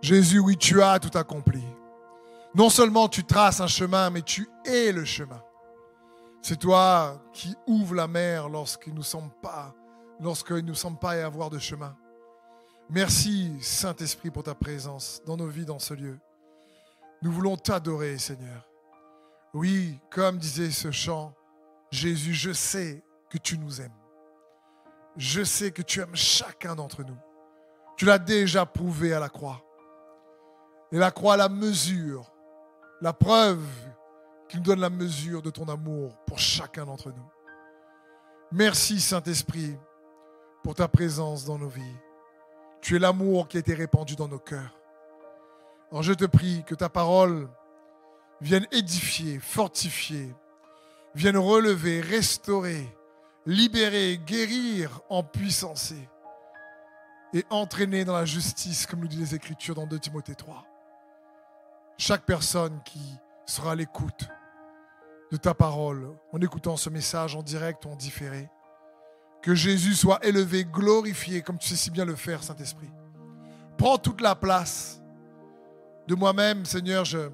Jésus, oui, tu as tout accompli. Non seulement tu traces un chemin, mais tu es le chemin. C'est toi qui ouvres la mer lorsqu'il nous pas, lorsqu'il ne nous semble pas y avoir de chemin. Merci, Saint-Esprit, pour ta présence dans nos vies, dans ce lieu. Nous voulons t'adorer, Seigneur. Oui, comme disait ce chant, Jésus, je sais que tu nous aimes. Je sais que tu aimes chacun d'entre nous. Tu l'as déjà prouvé à la croix. Et la croix, la mesure, la preuve qui nous donne la mesure de ton amour pour chacun d'entre nous. Merci, Saint-Esprit, pour ta présence dans nos vies. Tu es l'amour qui a été répandu dans nos cœurs. Alors je te prie que ta parole vienne édifier, fortifier, vienne relever, restaurer, libérer, guérir, en puissancer et entraîner dans la justice, comme nous dit les Écritures dans 2 Timothée 3. Chaque personne qui sera à l'écoute de ta parole, en écoutant ce message en direct ou en différé, que Jésus soit élevé, glorifié, comme tu sais si bien le faire, Saint-Esprit. Prends toute la place. De moi-même, Seigneur, je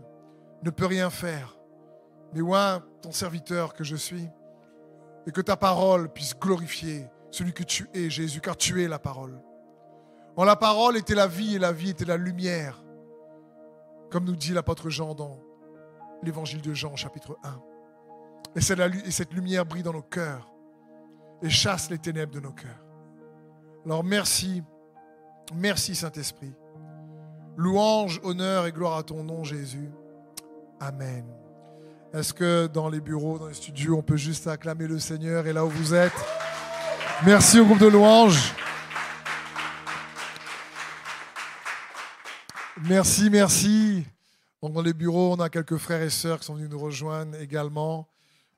ne peux rien faire. Mais moi, ton serviteur que je suis, et que ta parole puisse glorifier celui que tu es, Jésus, car tu es la parole. En la parole était la vie et la vie était la lumière, comme nous dit l'apôtre Jean dans l'évangile de Jean, chapitre 1. Et cette lumière brille dans nos cœurs et chasse les ténèbres de nos cœurs. Alors merci, merci Saint-Esprit. Louange, honneur et gloire à ton nom, Jésus. Amen. Est-ce que dans les bureaux, dans les studios, on peut juste acclamer le Seigneur et là où vous êtes? Merci au groupe de louanges. Merci, merci. Dans les bureaux, on a quelques frères et sœurs qui sont venus nous rejoindre également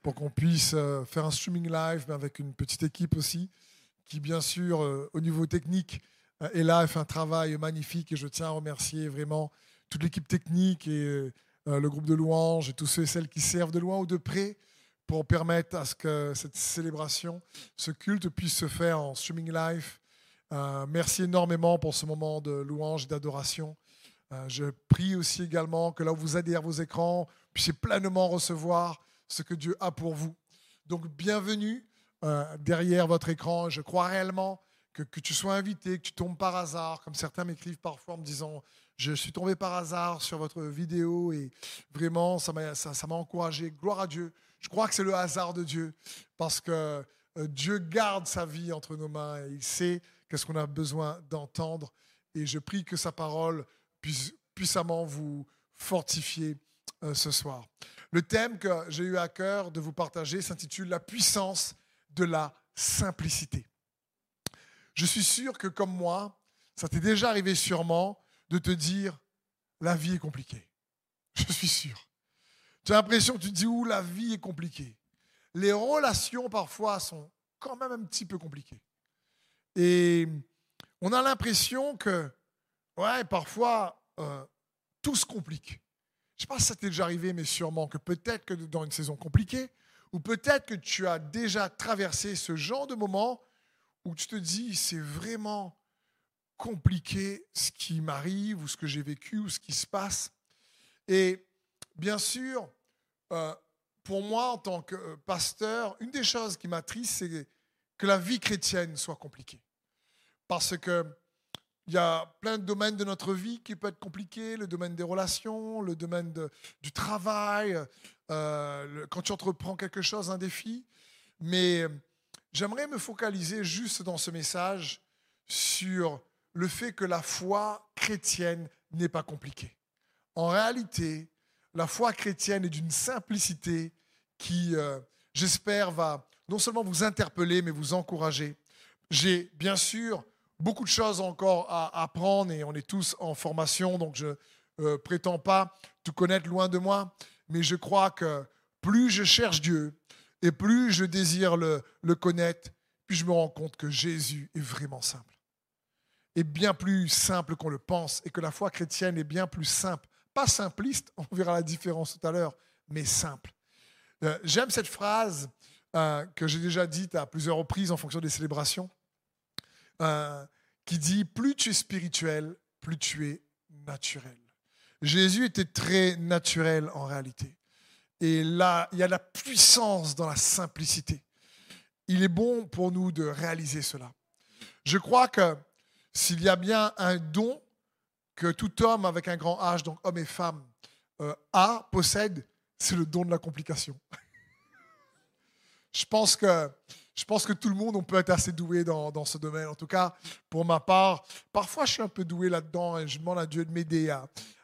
pour qu'on puisse euh, faire un streaming live, mais avec une petite équipe aussi, qui bien sûr, euh, au niveau technique, euh, est là et fait un travail magnifique. Et je tiens à remercier vraiment toute l'équipe technique et le groupe de louanges et tous ceux et celles qui servent de loin ou de près pour permettre à ce que cette célébration, ce culte puisse se faire en streaming live. merci énormément pour ce moment de louange et d'adoration. Je prie aussi également que là où vous êtes derrière vos écrans, puissiez pleinement recevoir ce que Dieu a pour vous. Donc bienvenue euh, derrière votre écran. Je crois réellement que, que, tu sois invité, que tu tombes par hasard, comme certains m'écrivent parfois en me disant, je suis tombé par hasard sur votre vidéo et vraiment, ça m'a ça encouragé. Gloire à Dieu. Je crois que c'est le hasard de Dieu parce que euh, Dieu garde sa vie entre nos mains et il sait qu'est-ce qu'on a besoin d'entendre. Et je prie que sa parole puissamment vous fortifier euh, ce soir. Le thème que j'ai eu à cœur de vous partager s'intitule La puissance de la simplicité. Je suis sûr que comme moi, ça t'est déjà arrivé sûrement de te dire la vie est compliquée. Je suis sûr. Tu as l'impression que tu te dis où la vie est compliquée. Les relations parfois sont quand même un petit peu compliquées. Et on a l'impression que, ouais, parfois, euh, tout se complique. Je ne sais pas si ça t'est déjà arrivé, mais sûrement que peut-être que dans une saison compliquée, ou peut-être que tu as déjà traversé ce genre de moment où tu te dis, c'est vraiment compliqué ce qui m'arrive, ou ce que j'ai vécu, ou ce qui se passe. Et bien sûr, euh, pour moi, en tant que pasteur, une des choses qui m'attriste, c'est que la vie chrétienne soit compliquée. Parce que il y a plein de domaines de notre vie qui peuvent être compliqués, le domaine des relations, le domaine du travail, euh, quand tu entreprends quelque chose, un défi. Mais j'aimerais me focaliser juste dans ce message sur le fait que la foi chrétienne n'est pas compliquée. En réalité, la foi chrétienne est d'une simplicité qui, euh, j'espère, va non seulement vous interpeller, mais vous encourager. J'ai bien sûr beaucoup de choses encore à apprendre et on est tous en formation, donc je euh, prétends pas tout connaître loin de moi, mais je crois que plus je cherche Dieu et plus je désire le, connaître, plus je me rends compte que Jésus est vraiment simple. Et bien plus simple qu'on le pense et que la foi chrétienne est bien plus simple. Pas simpliste, on verra la différence tout à l'heure, mais simple. Euh, j'aime cette phrase euh, que j'ai déjà dite à plusieurs reprises en fonction des célébrations. Euh, qui dit plus tu es spirituel, plus tu es naturel. Jésus était très naturel en réalité. Et là, il y a la puissance dans la simplicité. Il est bon pour nous de réaliser cela. Je crois que s'il y a bien un don que tout homme avec un grand H, donc homme et femme, euh, a, possède, c'est le don de la complication. je, pense que, je pense que tout le monde, on peut être assez doué dans, ce domaine. En tout cas, pour ma part, parfois je suis un peu doué là-dedans et je demande à Dieu de m'aider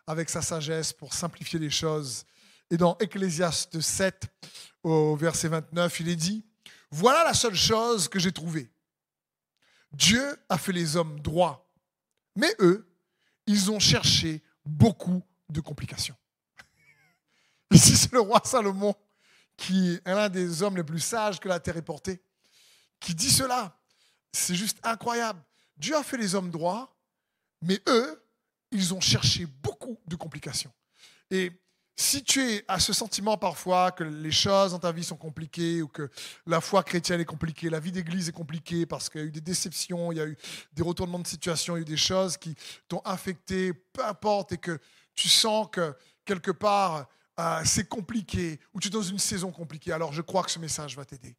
avec sa sagesse pour simplifier les choses. Et dans Ecclésiaste 7, au verset 29, il est dit, voilà la seule chose que j'ai trouvée. Dieu a fait les hommes droits, mais eux, ils ont cherché beaucoup de complications. Ici, c'est le roi Salomon, qui est l'un des hommes les plus sages que la terre ait porté, qui dit cela. C'est juste incroyable. Dieu a fait les hommes droits, mais eux, ils ont cherché beaucoup de complications. Et si tu es à ce sentiment parfois que les choses dans ta vie sont compliquées ou que la foi chrétienne est compliquée, la vie d'église est compliquée parce qu'il y a eu des déceptions, il y a eu des retournements de situation, il y a eu des choses qui t'ont affecté, peu importe, et que tu sens que quelque part euh, c'est compliqué ou tu es dans une saison compliquée, alors je crois que ce message va t'aider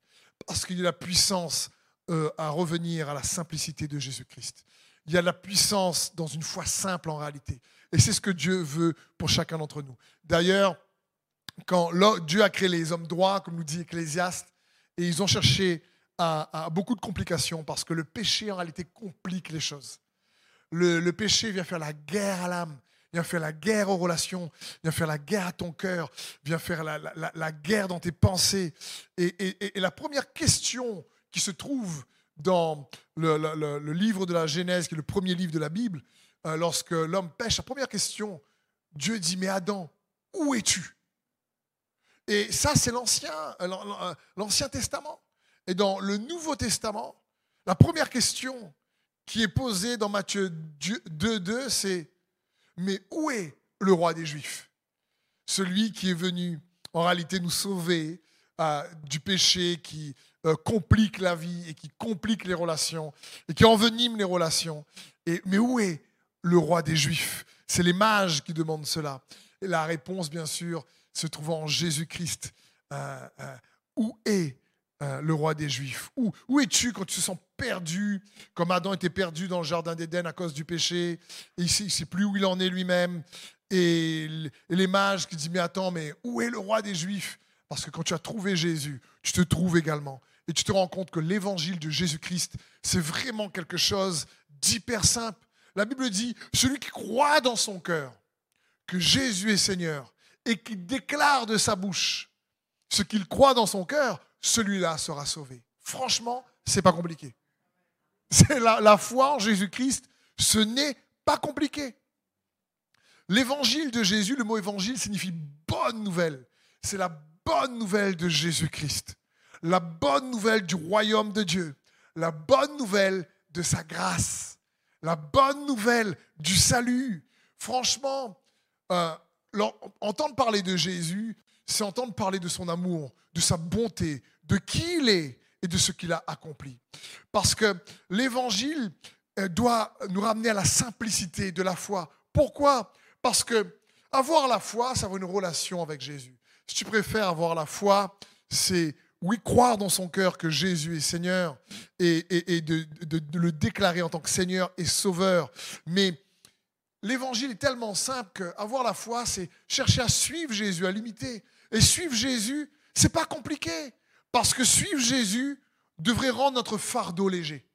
parce qu'il y a la puissance euh, à revenir à la simplicité de Jésus-Christ. Il y a la puissance dans une foi simple en réalité. Et c'est ce que Dieu veut pour chacun d'entre nous. D'ailleurs, quand Dieu a créé les hommes droits, comme nous dit Ecclésiaste, et ils ont cherché à, beaucoup de complications parce que le péché en réalité complique les choses. Le, péché vient faire la guerre à l'âme, vient faire la guerre aux relations, vient faire la guerre à ton cœur, vient faire la, guerre dans tes pensées. Et, et, la première question qui se trouve dans le, livre de la Genèse, qui est le premier livre de la Bible, euh, lorsque l'homme pêche, la première question, Dieu dit, mais Adam, où es-tu? Et ça, c'est l'Ancien, euh, euh, l'Ancien Testament. Et dans le Nouveau Testament, la première question qui est posée dans Matthieu 2.2, c'est, mais où est le roi des Juifs? Celui qui est venu en réalité nous sauver du péché qui complique la vie et qui complique les relations et qui envenime les relations. Et, mais où est le roi des Juifs? C'est les mages qui demandent cela. Et la réponse, bien sûr, se trouve en Jésus-Christ. Euh, euh, où est euh, le roi des Juifs? Où, où es-tu quand tu te sens perdu, comme Adam était perdu dans le jardin d'Éden à cause du péché, et il ne sait plus où il en est lui-même, et, les mages qui disent, mais attends, mais où est le roi des Juifs? Parce que quand tu as trouvé Jésus, tu te trouves également. Et tu te rends compte que l'évangile de Jésus-Christ, c'est vraiment quelque chose d'hyper simple. La Bible dit, celui qui croit dans son cœur que Jésus est Seigneur et qui déclare de sa bouche ce qu'il croit dans son cœur, celui-là sera sauvé. Franchement, c'est pas compliqué. C'est la, foi en Jésus-Christ, ce n'est pas compliqué. L'évangile de Jésus, le mot évangile signifie bonne nouvelle. C'est la bonne nouvelle de Jésus-Christ. La bonne nouvelle du royaume de Dieu. La bonne nouvelle de sa grâce la bonne nouvelle du salut. Franchement, euh, entendre parler de Jésus, c'est entendre parler de son amour, de sa bonté, de qui il est et de ce qu'il a accompli. Parce que l'évangile euh, doit nous ramener à la simplicité de la foi. Pourquoi? Parce que avoir la foi, c'est avoir une relation avec Jésus. Si tu préfères avoir la foi, c'est oui, croire dans son cœur que Jésus est Seigneur et, de, le déclarer en tant que Seigneur et Sauveur. Mais l'évangile est tellement simple qu'avoir la foi, c'est chercher à suivre Jésus, à l'imiter. Et suivre Jésus, c'est pas compliqué. Parce que suivre Jésus devrait rendre notre fardeau léger.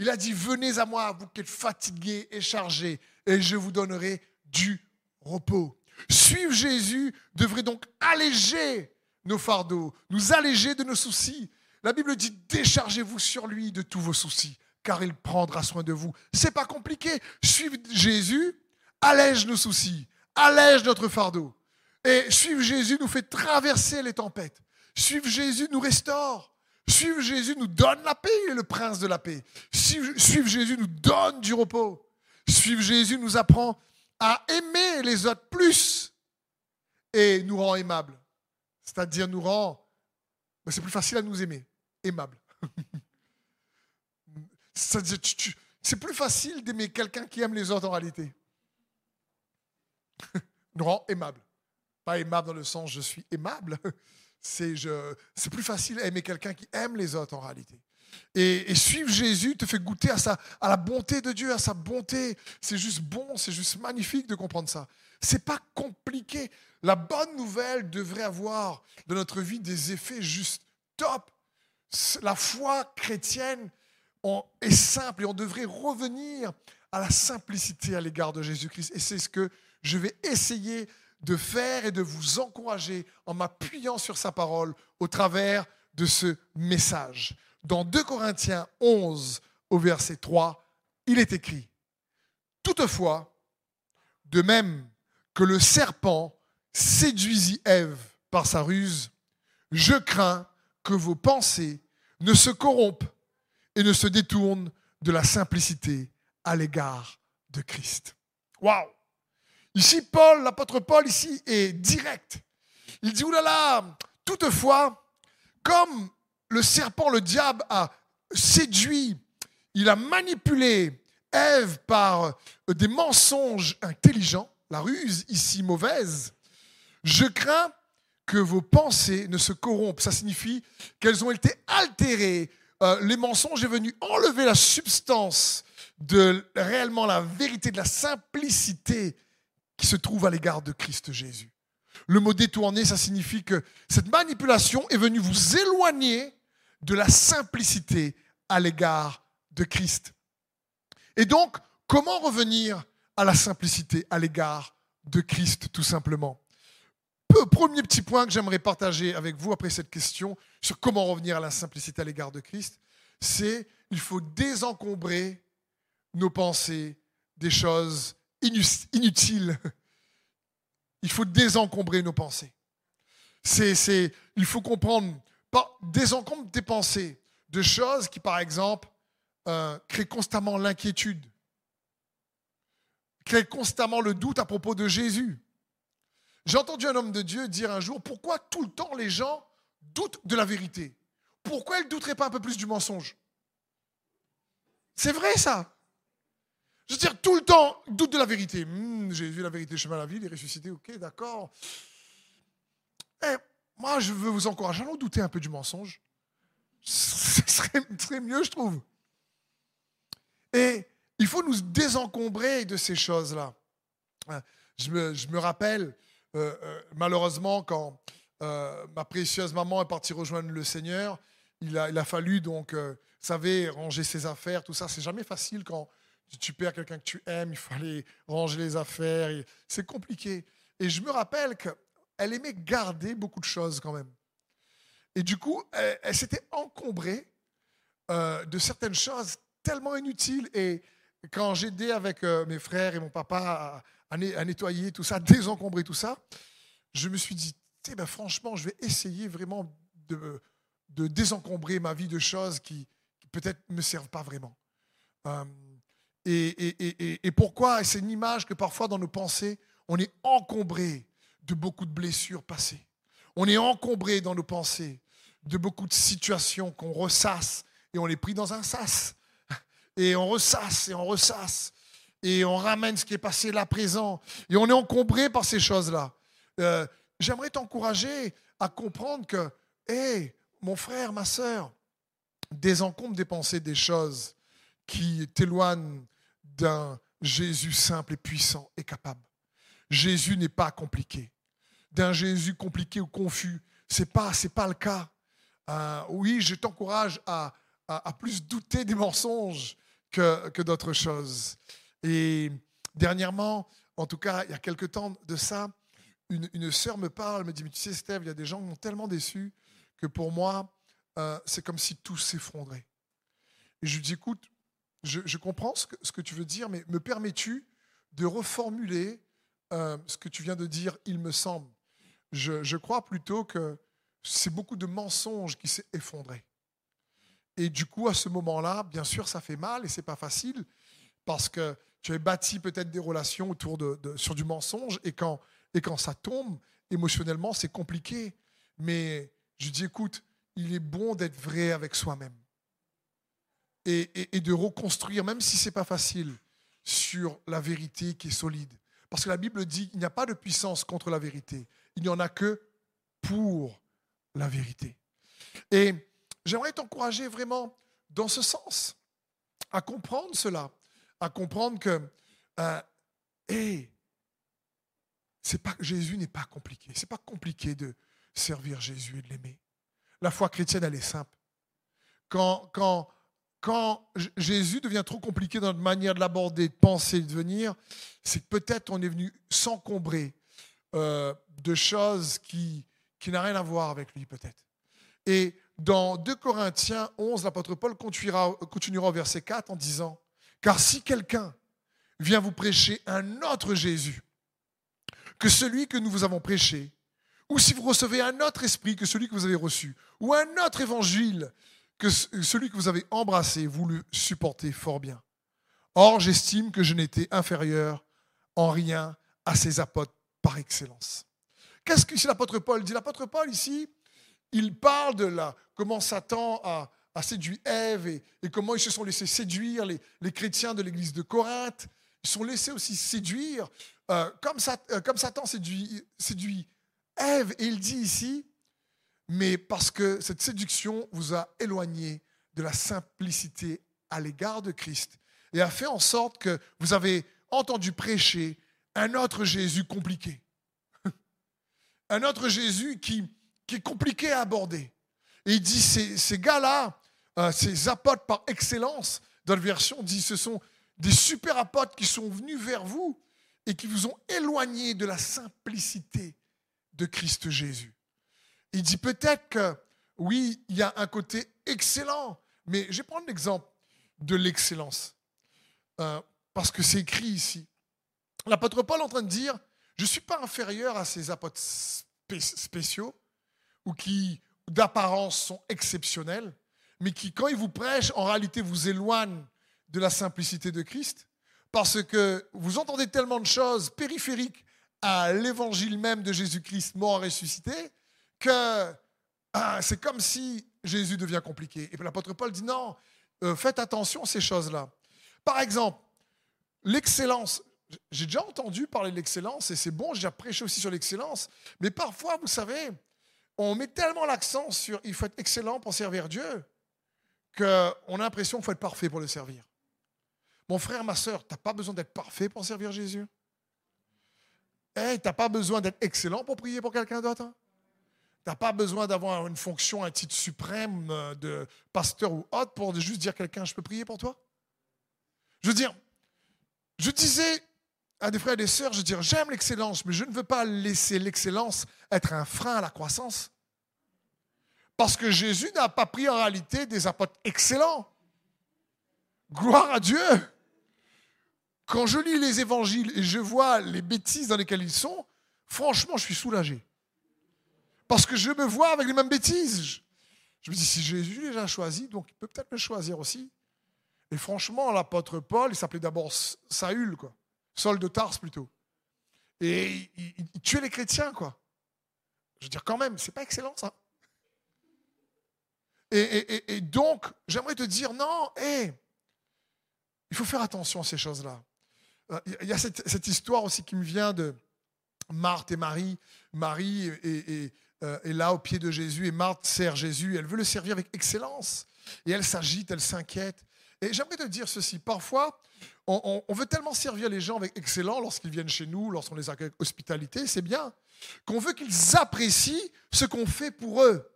Il a dit, venez à moi, vous qui êtes fatigués et chargés, et je vous donnerai du repos. Suivre Jésus devrait donc alléger nos fardeaux, nous alléger de nos soucis. La Bible dit déchargez-vous sur lui de tous vos soucis, car il prendra soin de vous. C'est pas compliqué. Suivre Jésus allège nos soucis, allège notre fardeau. Et suivre Jésus nous fait traverser les tempêtes. Suivre Jésus nous restaure. Suivre Jésus nous donne la paix, il est le prince de la paix. Suivre Jésus nous donne du repos. Suivre Jésus nous apprend à aimer les autres plus et nous rend aimables. C'est-à-dire nous rend, c'est plus facile à nous aimer, aimable. C'est-à-dire, c'est plus facile d'aimer quelqu'un qui aime les autres en réalité. nous rend aimables. Pas aimable dans le sens je suis aimable, c'est plus facile aimer quelqu'un qui aime les autres en réalité. Et, suivre Jésus te fait goûter à, la bonté de Dieu, à sa bonté. C'est juste bon, c'est juste magnifique de comprendre ça. C'est pas compliqué. La bonne nouvelle devrait avoir dans notre vie des effets juste top. La foi chrétienne est simple et on devrait revenir à la simplicité à l'égard de Jésus-Christ. Et c'est ce que je vais essayer de faire et de vous encourager en m'appuyant sur sa parole au travers de ce message. Dans 2 Corinthiens 11 au verset 3, il est écrit, Toutefois, de même que le serpent séduisit Ève par sa ruse, je crains que vos pensées ne se corrompent et ne se détournent de la simplicité à l'égard de Christ. Waouh Ici, Paul, l'apôtre Paul, ici, est direct. Il dit, oulala, toutefois, comme le serpent, le diable, a séduit, il a manipulé Ève par des mensonges intelligents, la ruse ici mauvaise, je crains que vos pensées ne se corrompent. Ça signifie qu'elles ont été altérées. Euh, les mensonges sont venus enlever la substance de réellement la vérité, de la simplicité qui se trouve à l'égard de Christ Jésus. Le mot détourné, ça signifie que cette manipulation est venue vous éloigner de la simplicité à l'égard de Christ. Et donc, comment revenir à la simplicité à l'égard de Christ, tout simplement? Premier petit point que j'aimerais partager avec vous après cette question sur comment revenir à la simplicité à l'égard de Christ, c'est il faut désencombrer nos pensées des choses inutiles. Il faut désencombrer nos pensées. C'est, il faut comprendre, pas, désencombre tes pensées de choses qui, par exemple, euh, créent constamment l'inquiétude, créent constamment le doute à propos de Jésus. J'ai entendu un homme de Dieu dire un jour, pourquoi tout le temps les gens doutent de la vérité? Pourquoi ils ne douteraient pas un peu plus du mensonge? C'est vrai ça. Je veux dire, tout le temps, doute de la vérité. Hmm, j'ai vu la vérité chemin à la vie, il est ressuscité, ok, d'accord. Eh, moi, je veux vous encourager nous douter un peu du mensonge. Ce serait, mieux, je trouve. Et il faut nous désencombrer de ces choses-là. Je me, je me rappelle, euh, euh, malheureusement, quand euh, ma précieuse maman est partie rejoindre le Seigneur, il a, il a fallu donc, vous savez, ranger ses affaires, tout ça. C'est jamais facile quand tu perds quelqu'un que tu aimes, il faut aller ranger les affaires. C'est compliqué. Et je me rappelle qu'elle aimait garder beaucoup de choses quand même. Et du coup, elle, s'était encombrée euh, de certaines choses tellement inutiles. Et quand j'aidais avec euh, mes frères et mon papa à, nettoyer tout ça, désencombrer tout ça, je me suis dit, ben, franchement, je vais essayer vraiment de, de désencombrer ma vie de choses qui, peut-être ne me servent pas vraiment. Euh, et, pourquoi C'est une image que parfois dans nos pensées, on est encombré de beaucoup de blessures passées. On est encombré dans nos pensées de beaucoup de situations qu'on ressasse et on les pris dans un sas. Et on ressasse et on ressasse. Et on ramène ce qui est passé là présent. Et on est encombré par ces choses-là. Euh, j'aimerais t'encourager à comprendre que, hé, mon frère, ma soeur, désencombre des pensées des choses qui t'éloignent d'un Jésus simple et puissant et capable. Jésus n'est pas compliqué. D'un Jésus compliqué ou confus, ce n'est pas, pas le cas. Euh, oui, je t'encourage à, à, plus douter des mensonges que, que d'autres choses. Et dernièrement, en tout cas, il y a quelque temps de ça, une, une sœur me parle, me dit, mais tu sais, Steve, il y a des gens qui m'ont tellement déçu que pour moi, euh, c'est comme si tout s'effondrait. Et je lui dis, écoute, je, comprends ce que, tu veux dire, mais me permets-tu de reformuler euh, ce que tu viens de dire, il me semble? Je, crois plutôt que c'est beaucoup de mensonges qui s'est effondré. Et du coup, à ce moment-là, bien sûr, ça fait mal et c'est pas facile parce que tu as bâti peut-être des relations autour de, sur du mensonge et et quand ça tombe, émotionnellement, c'est compliqué. Mais je dis, écoute, il est bon d'être vrai avec soi-même et, de reconstruire, même si ce n'est pas facile, sur la vérité qui est solide. Parce que la Bible dit qu'il n'y a pas de puissance contre la vérité. Il n'y en a que pour la vérité. Et j'aimerais t'encourager vraiment dans ce sens, à comprendre cela, à comprendre que euh, pas, Jésus n'est pas compliqué. C'est pas compliqué de servir Jésus et de l'aimer. La foi chrétienne, elle est simple. Quand, quand, quand Jésus devient trop compliqué dans notre manière de l'aborder, de penser, de venir, c'est que peut-être on est venu s'encombrer euh, de choses qui, qui n'ont rien à voir avec lui, peut-être. Et dans 2 Corinthiens 11, l'apôtre Paul continuera, continuera au verset 4 en disant, Car si quelqu'un vient vous prêcher un autre Jésus que celui que nous vous avons prêché, ou si vous recevez un autre esprit que celui que vous avez reçu, ou un autre évangile que celui que vous avez embrassé, vous le supportez fort bien. Or, j'estime que je n'étais inférieur en rien à ces apôtres par excellence. Qu'est-ce que l'apôtre Paul? Dit L'apôtre Paul, ici, il parle de la, comment Satan a, séduit Ève et, comment ils se sont laissés séduire, les, les chrétiens de l'église de Corinthe. Ils sont laissés aussi séduire, euh, comme, euh, comme, Satan séduit, séduit Ève. Et il dit ici, mais parce que cette séduction vous a éloigné de la simplicité à l'égard de Christ et a fait en sorte que vous avez entendu prêcher un autre Jésus compliqué. un autre Jésus qui, est compliqué à aborder. Et il dit, ces, ces gars-là, euh, ces apôtres par excellence, dans la version, dit, ce sont des super apôtres qui sont venus vers vous et qui vous ont éloigné de la simplicité de Christ Jésus. Il dit peut-être que oui, il y a un côté excellent, mais je vais prendre l'exemple de l'excellence, euh, parce que c'est écrit ici. L'apôtre Paul est en train de dire, je ne suis pas inférieur à ces apôtres spéciaux, ou qui d'apparence sont exceptionnels, mais qui, quand ils vous prêchent, en réalité vous éloignent de la simplicité de Christ, parce que vous entendez tellement de choses périphériques à l'évangile même de Jésus-Christ mort et ressuscité, que ah, c'est comme si Jésus devient compliqué. Et l'apôtre Paul dit non, euh, faites attention à ces choses-là. Par exemple, l'excellence. J'ai déjà entendu parler de l'excellence et c'est bon, j'ai prêché aussi sur l'excellence. Mais parfois, vous savez, on met tellement l'accent sur il faut être excellent pour servir Dieu qu'on a l'impression qu'il faut être parfait pour le servir. Mon frère, ma soeur, tu n'as pas besoin d'être parfait pour servir Jésus. Hey, tu n'as pas besoin d'être excellent pour prier pour quelqu'un d'autre. Tu n'as pas besoin d'avoir une fonction, un titre suprême euh, de pasteur ou autre pour juste dire à quelqu'un, je peux prier pour toi? Je veux dire, je disais à des frères et des sœurs, je veux dire, j'aime l'excellence, mais je ne veux pas laisser l'excellence être un frein à la croissance. Parce que Jésus n'a pas pris en réalité des apôtres excellents. Gloire à Dieu. Quand je lis les évangiles et je vois les bêtises dans lesquelles ils sont, franchement, je suis soulagé. Parce que je me vois avec les mêmes bêtises. Je me dis, si Jésus les a choisis, donc il peut peut-être me choisir aussi. Et franchement, l'apôtre Paul, il s'appelait d'abord Saül, quoi. Saul de Tars plutôt. Et il, tuait les chrétiens, quoi. Je veux dire, quand même, c'est pas excellent ça. Et, donc, j'aimerais te dire, non, hé, il faut faire attention à ces choses-là. Euh, il y a cette, histoire aussi qui me vient de Marthe et Marie. Marie est, euh, est, là au pied de Jésus et Marthe sert Jésus. Elle veut le servir avec excellence. Et elle s'agite, elle s'inquiète. Et j'aimerais te dire ceci. Parfois, on, veut tellement servir les gens avec excellence lorsqu'ils viennent chez nous, lorsqu'on les accueille avec hospitalité, c'est bien, qu'on veut qu'ils apprécient ce qu'on fait pour eux.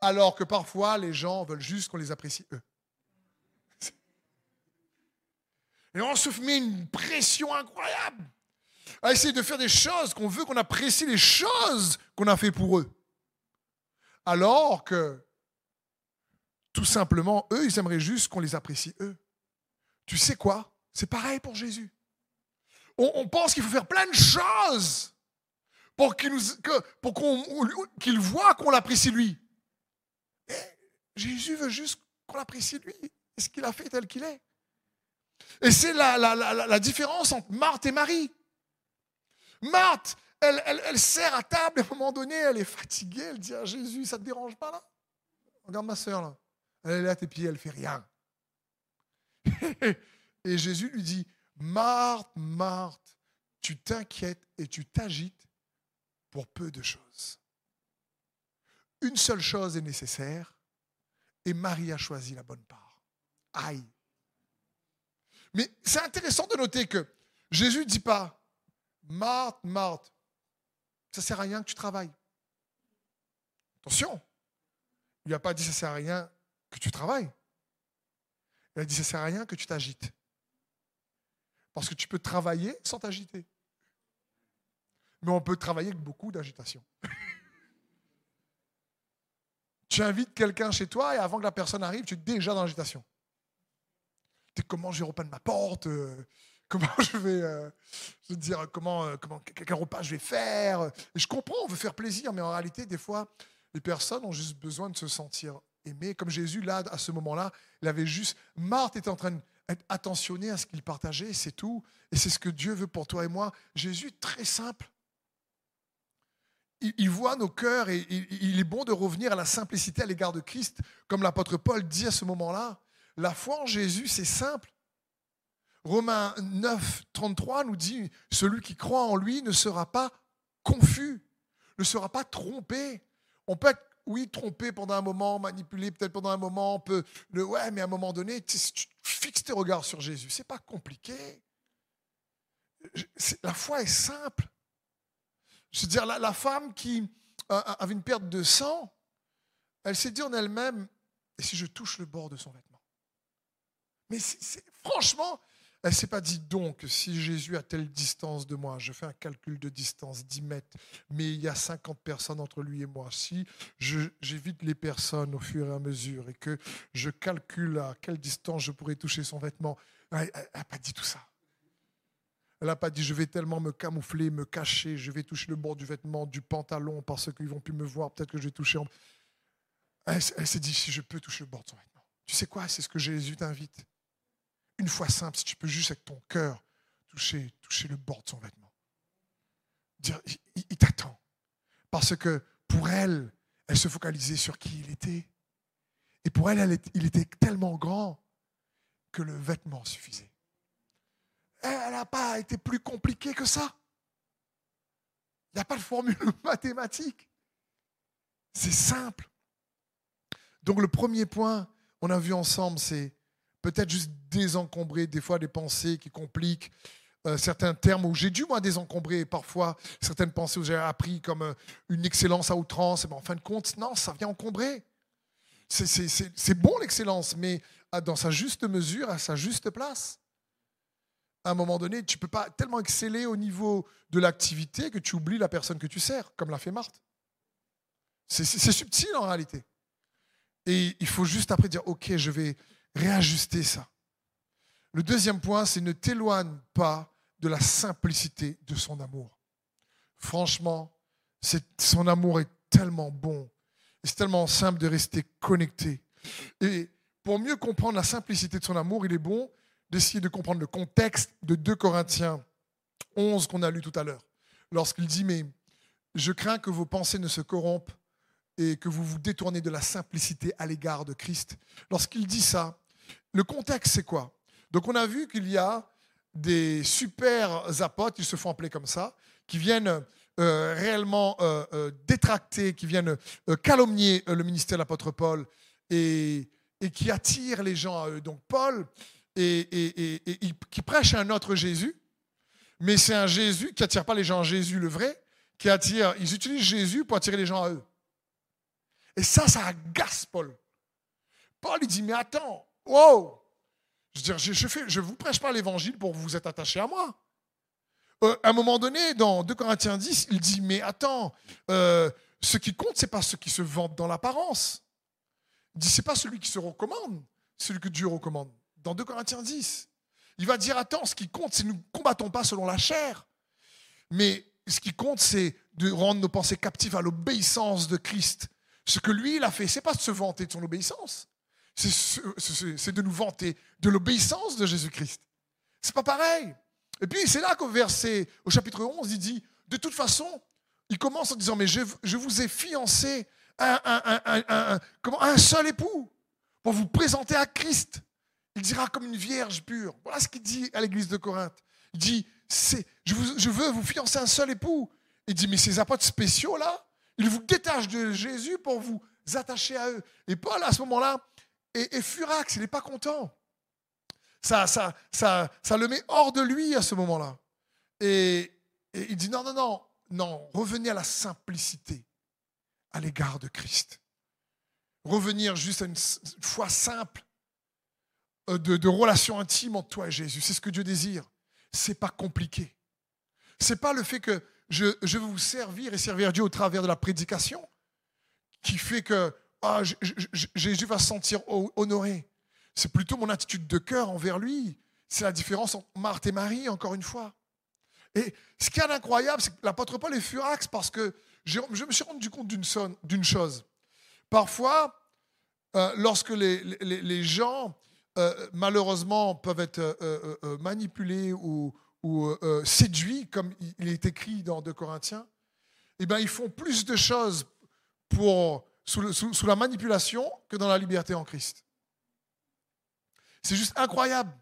Alors que parfois, les gens veulent juste qu'on les apprécie eux. Et on se met une pression incroyable à essayer de faire des choses qu'on veut qu'on apprécie les choses qu'on a fait pour eux. Alors que, tout simplement, eux, ils aimeraient juste qu'on les apprécie eux. Tu sais quoi? C'est pareil pour Jésus. On, pense qu'il faut faire plein de choses pour qu'il qu'il voit qu'on l'apprécie lui. Mais Jésus veut juste qu'on l'apprécie lui. est ce qu'il a fait tel qu'il est. Et c'est la, différence entre Marthe et Marie. Marthe, elle, elle, sert à table, et à un moment donné, elle est fatiguée, elle dit à Jésus, ça ne te dérange pas là? Regarde ma soeur là. Elle est là à tes pieds, elle fait rien. et Jésus lui dit, Marthe, Marthe, tu t'inquiètes et tu t'agites pour peu de choses. Une seule chose est nécessaire et Marie a choisi la bonne part. Aïe. Mais c'est intéressant de noter que Jésus ne dit pas, Marthe, Marthe, ça ne sert à rien que tu travailles. Attention, il n'a pas dit ça sert à rien que tu travailles. Il a dit ça sert à rien que tu t'agites. Parce que tu peux travailler sans t'agiter. Mais on peut travailler avec beaucoup d'agitation. tu invites quelqu'un chez toi et avant que la personne arrive, tu es déjà dans l'agitation. Tu comment je vais ma porte euh, Comment je vais, euh, je dire, comment, euh, comment, quel repas je vais faire Et je comprends, on veut faire plaisir, mais en réalité, des fois, les personnes ont juste besoin de se sentir aimées. Comme Jésus, là, à ce moment-là, il avait juste. Marthe était en train d'être attentionnée à ce qu'il partageait, c'est tout. Et c'est ce que Dieu veut pour toi et moi. Jésus, très simple il, voit nos cœurs et il, est bon de revenir à la simplicité à l'égard de Christ, comme l'apôtre Paul dit à ce moment-là. La foi en Jésus, c'est simple. Romains 9, 33 nous dit, celui qui croit en lui ne sera pas confus, ne sera pas trompé. On peut être, oui, trompé pendant un moment, manipulé peut-être pendant un moment, on peut, le, ouais, mais à un moment donné, tu, fixes tes regards sur Jésus. C'est pas compliqué. La foi est simple. Je veux dire, la, femme qui euh, avait une perte de sang, elle s'est dit en elle-même, et si je touche le bord de son vêtement? Mais franchement, elle ne s'est pas dit donc, si Jésus a telle distance de moi, je fais un calcul de distance, 10 mètres, mais il y a 50 personnes entre lui et moi. Si j'évite les personnes au fur et à mesure et que je calcule à quelle distance je pourrais toucher son vêtement, elle n'a pas dit tout ça. Elle n'a pas dit je vais tellement me camoufler, me cacher, je vais toucher le bord du vêtement, du pantalon parce qu'ils vont plus me voir, peut-être que je vais toucher. Elle, s'est dit si je peux toucher le bord de son vêtement. Tu sais quoi C'est ce que Jésus t'invite. Une fois simple, si tu peux juste avec ton cœur toucher, toucher le bord de son vêtement. Dire, il, t'attend. Parce que pour elle, elle se focalisait sur qui il était. Et pour elle il était tellement grand que le vêtement suffisait elle n'a pas été plus compliquée que ça. Il n'y a pas de formule mathématique. C'est simple. Donc le premier point, on a vu ensemble, c'est peut-être juste désencombrer des fois des pensées qui compliquent euh, certains termes où j'ai dû moi désencombrer parfois certaines pensées où j'ai appris comme euh, une excellence à outrance. Mais en fin de compte, non, ça vient encombrer. C'est bon l'excellence, mais dans sa juste mesure, à sa juste place à un moment donné, tu ne peux pas tellement exceller au niveau de l'activité que tu oublies la personne que tu sers, comme l'a fait Marthe. C'est subtil en réalité. Et il faut juste après dire, OK, je vais réajuster ça. Le deuxième point, c'est ne t'éloigne pas de la simplicité de son amour. Franchement, son amour est tellement bon. C'est tellement simple de rester connecté. Et pour mieux comprendre la simplicité de son amour, il est bon d'essayer de comprendre le contexte de 2 Corinthiens 11 qu'on a lu tout à l'heure. Lorsqu'il dit, mais je crains que vos pensées ne se corrompent et que vous vous détournez de la simplicité à l'égard de Christ. Lorsqu'il dit ça, le contexte, c'est quoi? Donc on a vu qu'il y a des super apôtres, ils se font appeler comme ça, qui viennent euh, réellement euh, euh, détracter, qui viennent calomnier le ministère de l'apôtre Paul et, qui attirent les gens à eux. Donc Paul, et, qui prêche un autre Jésus, mais c'est un Jésus qui attire pas les gens Jésus le vrai, qui attire, ils utilisent Jésus pour attirer les gens à eux. Et ça, ça agace Paul. Paul, il dit, mais attends, wow, je veux dire, je ne vous prêche pas l'évangile pour vous être attaché à moi. Euh, à un moment donné, dans 2 Corinthiens 10, il dit, mais attends, euh, ce qui compte, ce n'est pas ce qui se vante dans l'apparence. Il dit, ce n'est pas celui qui se recommande, celui que Dieu recommande dans 2 Corinthiens 10. Il va dire, attends, ce qui compte, c'est que nous ne combattons pas selon la chair, mais ce qui compte, c'est de rendre nos pensées captives à l'obéissance de Christ. Ce que lui, il a fait, c'est pas de se vanter de son obéissance, c'est de nous vanter de l'obéissance de Jésus-Christ. C'est pas pareil. Et puis c'est là qu'au verset, au chapitre 11, il dit, de toute façon, il commence en disant, mais je, vous ai fiancé à un, un seul époux pour vous présenter à Christ. Il dira comme une vierge pure. Voilà ce qu'il dit à l'église de Corinthe. Il dit, je, je veux vous fiancer un seul époux. Il dit, mais ces apôtres spéciaux là, ils vous détachent de Jésus pour vous attacher à eux. Et Paul, à ce moment-là, est, furax, il n'est pas content. Ça, ça, ça, ça le met hors de lui à ce moment-là. Et, et il dit, non, non, non, non, revenez à la simplicité à l'égard de Christ. Revenir juste à une foi simple euh, de, de relation intime entre toi et Jésus. C'est ce que Dieu désire. C'est pas compliqué. C'est pas le fait que je, je, veux vous servir et servir Dieu au travers de la prédication qui fait que ah, Jésus va se sentir honoré. C'est plutôt mon attitude de cœur envers lui. C'est la différence entre Marthe et Marie, encore une fois. Et ce qui est incroyable, c'est que l'apôtre Paul est furax parce que je, me suis rendu compte d'une chose. Parfois, euh, lorsque les, gens, euh, malheureusement, peuvent être euh, manipulés ou, ou séduits, comme il est écrit dans 2 Corinthiens, eh bien, ils font plus de choses pour, sous, la manipulation que dans la liberté en Christ. C'est juste incroyable.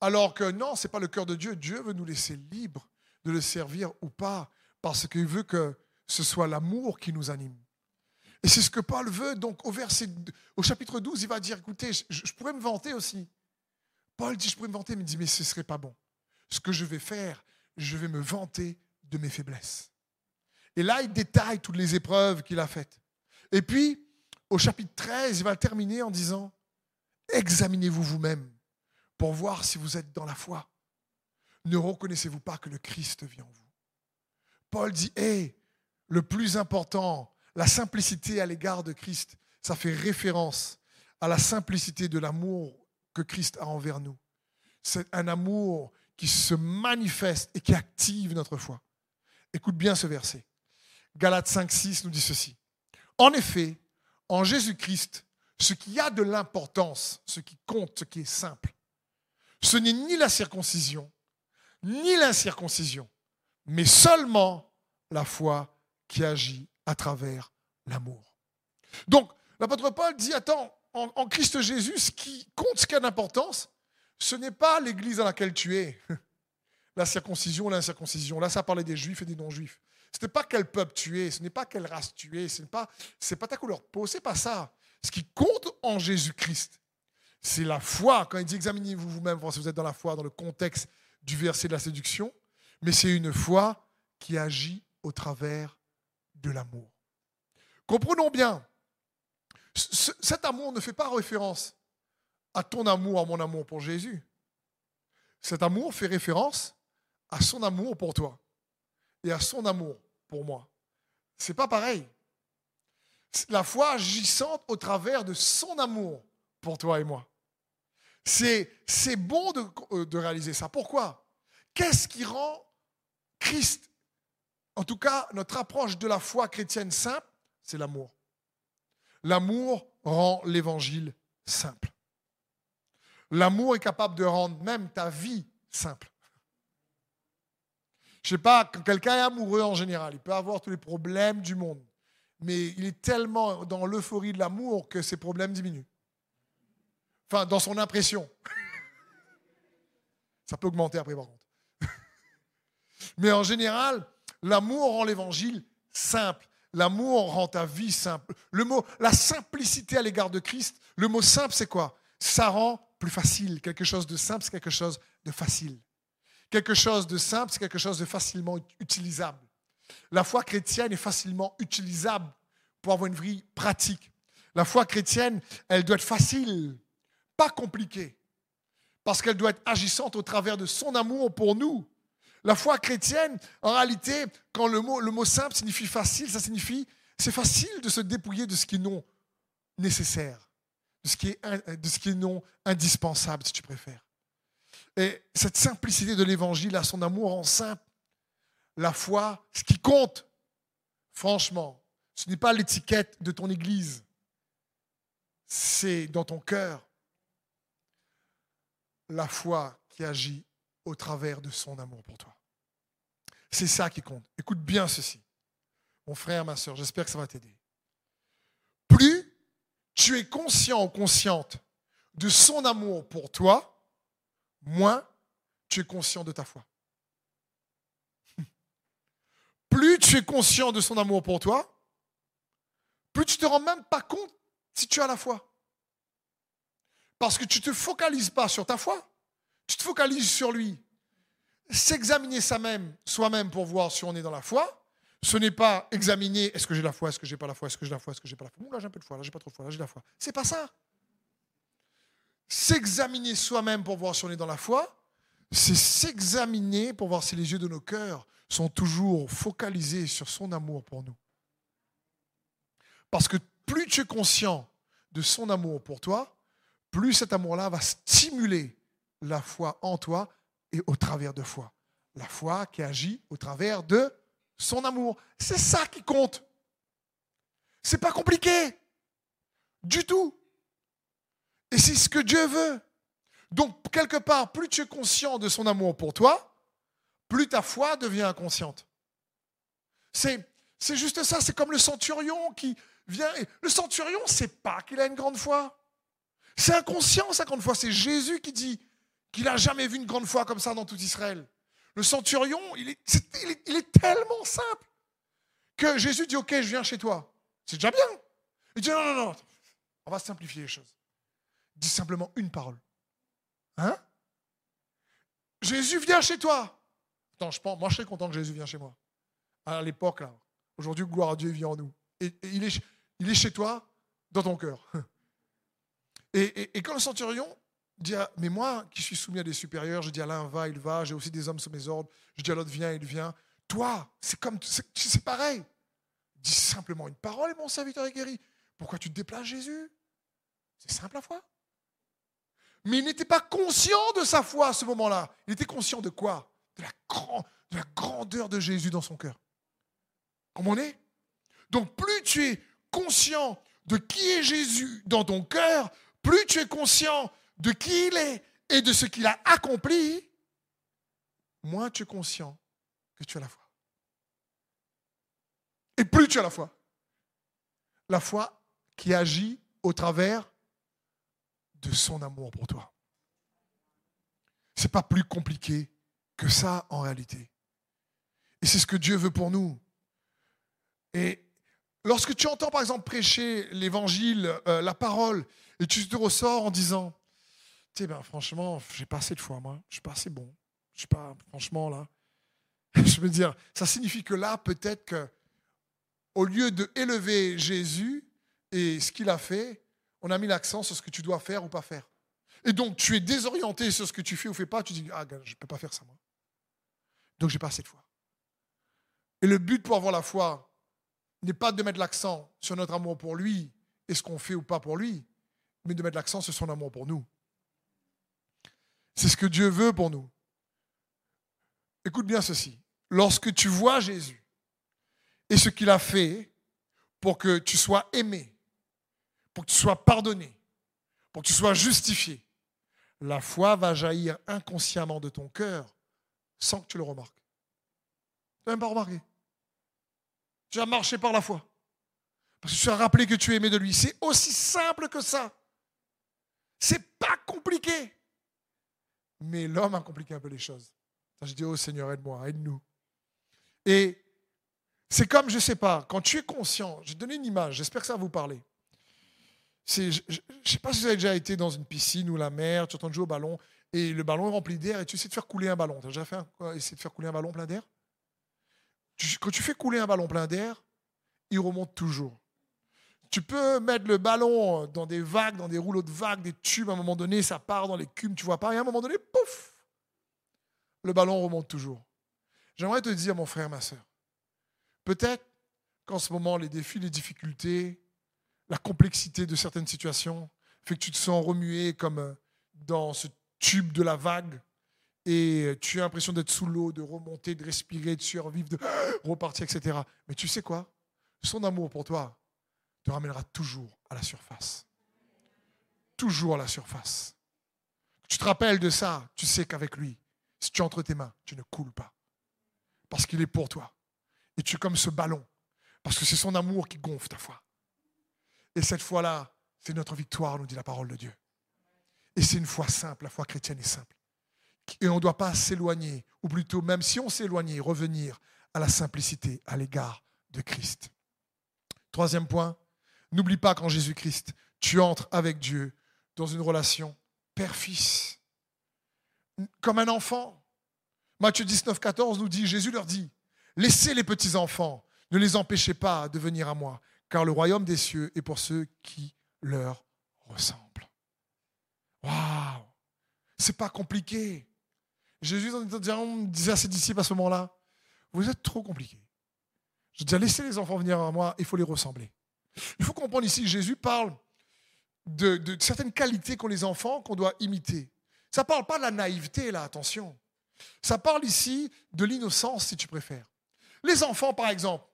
Alors que non, ce n'est pas le cœur de Dieu. Dieu veut nous laisser libres de le servir ou pas, parce qu'il veut que ce soit l'amour qui nous anime. Et c'est ce que Paul veut. Donc au, verset, au chapitre 12, il va dire, écoutez, je, pourrais me vanter aussi. Paul dit, je pourrais me vanter, mais il dit, mais ce ne serait pas bon. Ce que je vais faire, je vais me vanter de mes faiblesses. Et là, il détaille toutes les épreuves qu'il a faites. Et puis, au chapitre 13, il va terminer en disant, examinez-vous vous-même pour voir si vous êtes dans la foi. Ne reconnaissez-vous pas que le Christ vit en vous? Paul dit, hé, le plus important, la simplicité à l'égard de Christ, ça fait référence à la simplicité de l'amour que Christ a envers nous. C'est un amour qui se manifeste et qui active notre foi. Écoute bien ce verset. Galates 5, 6 nous dit ceci. En effet, en Jésus-Christ, ce qui a de l'importance, ce qui compte, ce qui est simple, ce n'est ni la circoncision, ni l'incirconcision, mais seulement la foi qui agit à travers l'amour. Donc, l'apôtre Paul dit, attends, en, Christ Jésus, ce qui compte, ce qui a d'importance, ce n'est pas l'église dans laquelle tu es, la circoncision, l'incirconcision. Là, ça parlait des juifs et des non-juifs. Ce n'est pas quel peuple tu es, ce n'est pas quelle race tu es, ce n'est pas, pas ta couleur de peau, ce n'est pas ça. Ce qui compte en Jésus-Christ, c'est la foi. Quand il dit examinez-vous vous-même, si vous êtes dans la foi, dans le contexte du verset de la séduction, mais c'est une foi qui agit au travers de l'amour. Comprenons bien, cet amour ne fait pas référence à ton amour, à mon amour pour Jésus. Cet amour fait référence à son amour pour toi et à son amour pour moi. C'est pas pareil. La foi agissante au travers de son amour pour toi et moi. C'est, bon euh, de réaliser ça. Pourquoi? Qu'est-ce qui rend Christ, en tout cas notre approche de la foi chrétienne simple, c'est l'amour. L'amour rend l'évangile simple. L'amour est capable de rendre même ta vie simple. Je sais pas, quand quelqu'un est amoureux en général, il peut avoir tous les problèmes du monde, mais il est tellement dans l'euphorie de l'amour que ses problèmes diminuent. Enfin, dans son impression. Ça peut augmenter après, par contre. Mais en général, l'amour rend l'évangile simple. L'amour rend ta vie simple. Le mot, la simplicité à l'égard de Christ, le mot simple, c'est quoi? Ça rend plus facile. Quelque chose de simple, c'est quelque chose de facile. Quelque chose de simple, c'est quelque chose de facilement utilisable. La foi chrétienne est facilement utilisable pour avoir une vie pratique. La foi chrétienne, elle doit être facile, pas compliquée, parce qu'elle doit être agissante au travers de son amour pour nous. La foi chrétienne, en réalité, quand le mot, le mot simple signifie facile, ça signifie c'est facile de se dépouiller de ce qui est non nécessaire, de ce qui est, de ce qui est non indispensable, si tu préfères. Et cette simplicité de l'évangile à son amour en simple, la foi, ce qui compte, franchement, ce n'est pas l'étiquette de ton église, c'est dans ton cœur la foi qui agit au travers de son amour pour toi. C'est ça qui compte. Écoute bien ceci. Mon frère, ma soeur, j'espère que ça va t'aider. Plus tu es conscient ou consciente de son amour pour toi, moins tu es conscient de ta foi. Plus tu es conscient de son amour pour toi, plus tu ne te rends même pas compte si tu as la foi. Parce que tu ne te focalises pas sur ta foi, tu te focalises sur lui. S'examiner soi-même soi pour voir si on est dans la foi, ce n'est pas examiner est-ce que j'ai la foi, est-ce que j'ai pas la foi, est-ce que j'ai la foi, est-ce que j'ai pas la foi. Là j'ai un peu de foi, là j'ai pas trop de foi, là j'ai la foi. C'est pas ça. S'examiner soi-même pour voir si on est dans la foi, c'est s'examiner pour voir si les yeux de nos cœurs sont toujours focalisés sur son amour pour nous. Parce que plus tu es conscient de son amour pour toi, plus cet amour-là va stimuler la foi en toi et au travers de foi. La foi qui agit au travers de son amour. C'est ça qui compte. C'est pas compliqué. Du tout. Et c'est ce que Dieu veut. Donc, quelque part, plus tu es conscient de son amour pour toi, plus ta foi devient inconsciente. C'est, c'est juste ça, c'est comme le centurion qui vient. Le centurion, c'est pas qu'il a une grande foi. C'est inconscient, sa grande foi. C'est Jésus qui dit qu'il n'a jamais vu une grande foi comme ça dans tout Israël. Le centurion, il est, tellement simple que Jésus dit, OK, je viens chez toi. C'est déjà bien. Il dit, non, non, non, on va simplifier les choses. Dis simplement une parole. Hein? Jésus vient chez toi. Attends, je pense, moi je serais content que Jésus vienne chez moi. À l'époque, là. Aujourd'hui, gloire à Dieu, il vient en nous. Et, il, est, il est chez toi, dans ton cœur. Et, et, quand le centurion dit, mais moi qui suis soumis à des supérieurs, je dis à l'un va, il va, j'ai aussi des hommes sous mes ordres, je dis à l'autre viens, il vient. Toi, c'est comme, c'est pareil. Dis simplement une parole et mon serviteur est guéri. Pourquoi tu te déplaces, Jésus? C'est simple la foi. Mais il n'était pas conscient de sa foi à ce moment-là. Il était conscient de quoi? De la, de la grandeur de Jésus dans son cœur. Comment on est Donc plus tu es conscient de qui est Jésus dans ton cœur, plus tu es conscient de qui il est et de ce qu'il a accompli, moins tu es conscient que tu as la foi. Et plus tu as la foi. La foi qui agit au travers de son amour pour toi. Ce n'est pas plus compliqué que ça en réalité. Et c'est ce que Dieu veut pour nous. Et lorsque tu entends par exemple prêcher l'évangile, euh, la parole, et tu te ressors en disant, tu sais, ben, franchement, j'ai pas assez de foi, moi, je suis pas assez bon, je suis pas, franchement, là. je veux dire, ça signifie que là, peut-être que, au lieu de Jésus et ce qu'il a fait, on a mis l'accent sur ce que tu dois faire ou pas faire. Et donc, tu es désorienté sur ce que tu fais ou fais pas, tu dis, ah, je ne peux pas faire ça, moi. Donc, j'ai pas assez de foi. Et le but pour avoir la foi n'est pas de mettre l'accent sur notre amour pour lui et ce qu'on fait ou pas pour lui, mais de mettre l'accent sur son amour pour nous. C'est ce que Dieu veut pour nous. Écoute bien ceci. Lorsque tu vois Jésus et ce qu'il a fait pour que tu sois aimé, pour que tu sois pardonné, pour que tu sois justifié, la foi va jaillir inconsciemment de ton cœur sans que tu le remarques. Tu n'as même pas remarqué. Tu as marché par la foi. Parce que tu as rappelé que tu es de lui. C'est aussi simple que ça. C'est pas compliqué. Mais l'homme a compliqué un peu les choses. Je dis, oh Seigneur, aide-moi, aide-nous. Et c'est comme, je ne sais pas, quand tu es conscient, te donner une image, j'espère que ça va vous parler je ne sais pas si vous avez déjà été dans une piscine ou la mer, tu entends jouer au ballon et le ballon est rempli d'air et tu essaies de faire couler un ballon. Tu as déjà fait quoi, essayer de faire couler un ballon plein d'air? Quand tu fais couler un ballon plein d'air, il remonte toujours. Tu peux mettre le ballon dans des vagues, dans des rouleaux de vagues, des tubes, à un moment donné, ça part dans les cumes, tu vois pas, et à un moment donné, pouf, le ballon remonte toujours. J'aimerais te dire, mon frère, ma soeur, peut-être qu'en ce moment, les défis, les difficultés, la complexité de certaines situations fait que tu te sens remué comme euh, dans ce tube de la vague et euh, tu as l'impression d'être sous l'eau, de remonter, de respirer, de survivre, de repartir, etc. Mais tu sais quoi? Son amour pour toi te ramènera toujours à la surface. Toujours à la surface. Tu te rappelles de ça, tu sais qu'avec lui, si tu entres tes mains, tu ne coules pas. Parce qu'il est pour toi. Et tu es comme ce ballon. Parce que c'est son amour qui gonfle ta foi. Et cette foi-là, c'est notre victoire, nous dit la parole de Dieu. Et c'est une foi simple, la foi chrétienne est simple. Et on ne doit pas s'éloigner, ou plutôt, même si on s'éloigne, revenir à la simplicité à l'égard de Christ. Troisième point, n'oublie pas qu'en Jésus-Christ, tu entres avec Dieu dans une relation père-fils, comme un enfant. Matthieu 19, 14 nous dit, Jésus leur dit, laissez les petits enfants, ne les empêchez pas de venir à moi, car le royaume des cieux est pour ceux qui leur ressemblent. Waouh C'est pas compliqué. Jésus disait à ses disciples à ce moment-là, vous êtes trop compliqués. Je dis, laissez les enfants venir à moi, il faut les ressembler. Il faut comprendre ici, Jésus parle de, de certaines qualités qu'ont les enfants qu'on doit imiter. Ça ne parle pas de la naïveté, là, attention. Ça parle ici de l'innocence, si tu préfères. Les enfants, par exemple,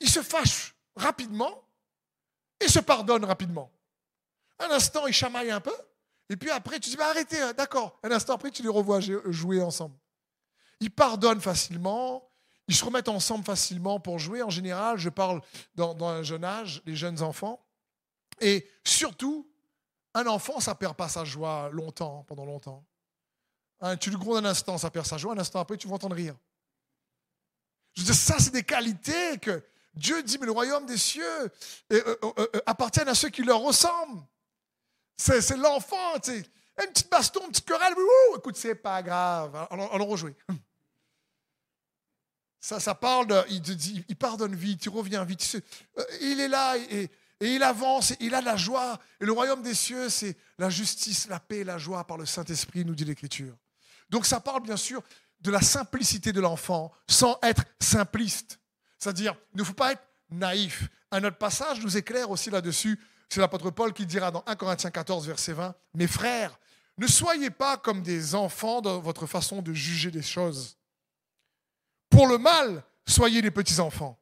ils se fâchent rapidement et se pardonnent rapidement. Un instant, ils chamaillent un peu, et puis après, tu dis, bah, arrêtez, hein, d'accord. Un instant après, tu les revois jouer ensemble. Ils pardonnent facilement, ils se remettent ensemble facilement pour jouer. En général, je parle dans, un jeune âge, les jeunes enfants. Et surtout, un enfant, ça perd pas sa joie longtemps, pendant longtemps. Hein, tu le grondes un instant, ça perd sa joie, un instant après, tu vas entendre rire. Je veux dire, ça, c'est des qualités que Dieu dit, mais le royaume des cieux euh, euh, euh, appartient à ceux qui leur ressemblent. C'est l'enfant, tu sais. Une petite baston, une petite querelle, écoute, c'est pas grave, allons rejouer. Ça, ça parle, il, pardonne vite, il revient vite. Il est là et, et il avance, il a de la joie. Et le royaume des cieux, c'est la justice, la paix, la joie par le Saint-Esprit, nous dit l'Écriture. Donc ça parle bien sûr de la simplicité de l'enfant sans être simpliste. C'est-à-dire, il ne faut pas être naïf. Un autre passage nous éclaire aussi là-dessus. C'est l'apôtre Paul qui dira dans 1 Corinthiens 14, verset 20, Mes frères, ne soyez pas comme des enfants dans votre façon de juger des choses. Pour le mal, soyez les petits-enfants.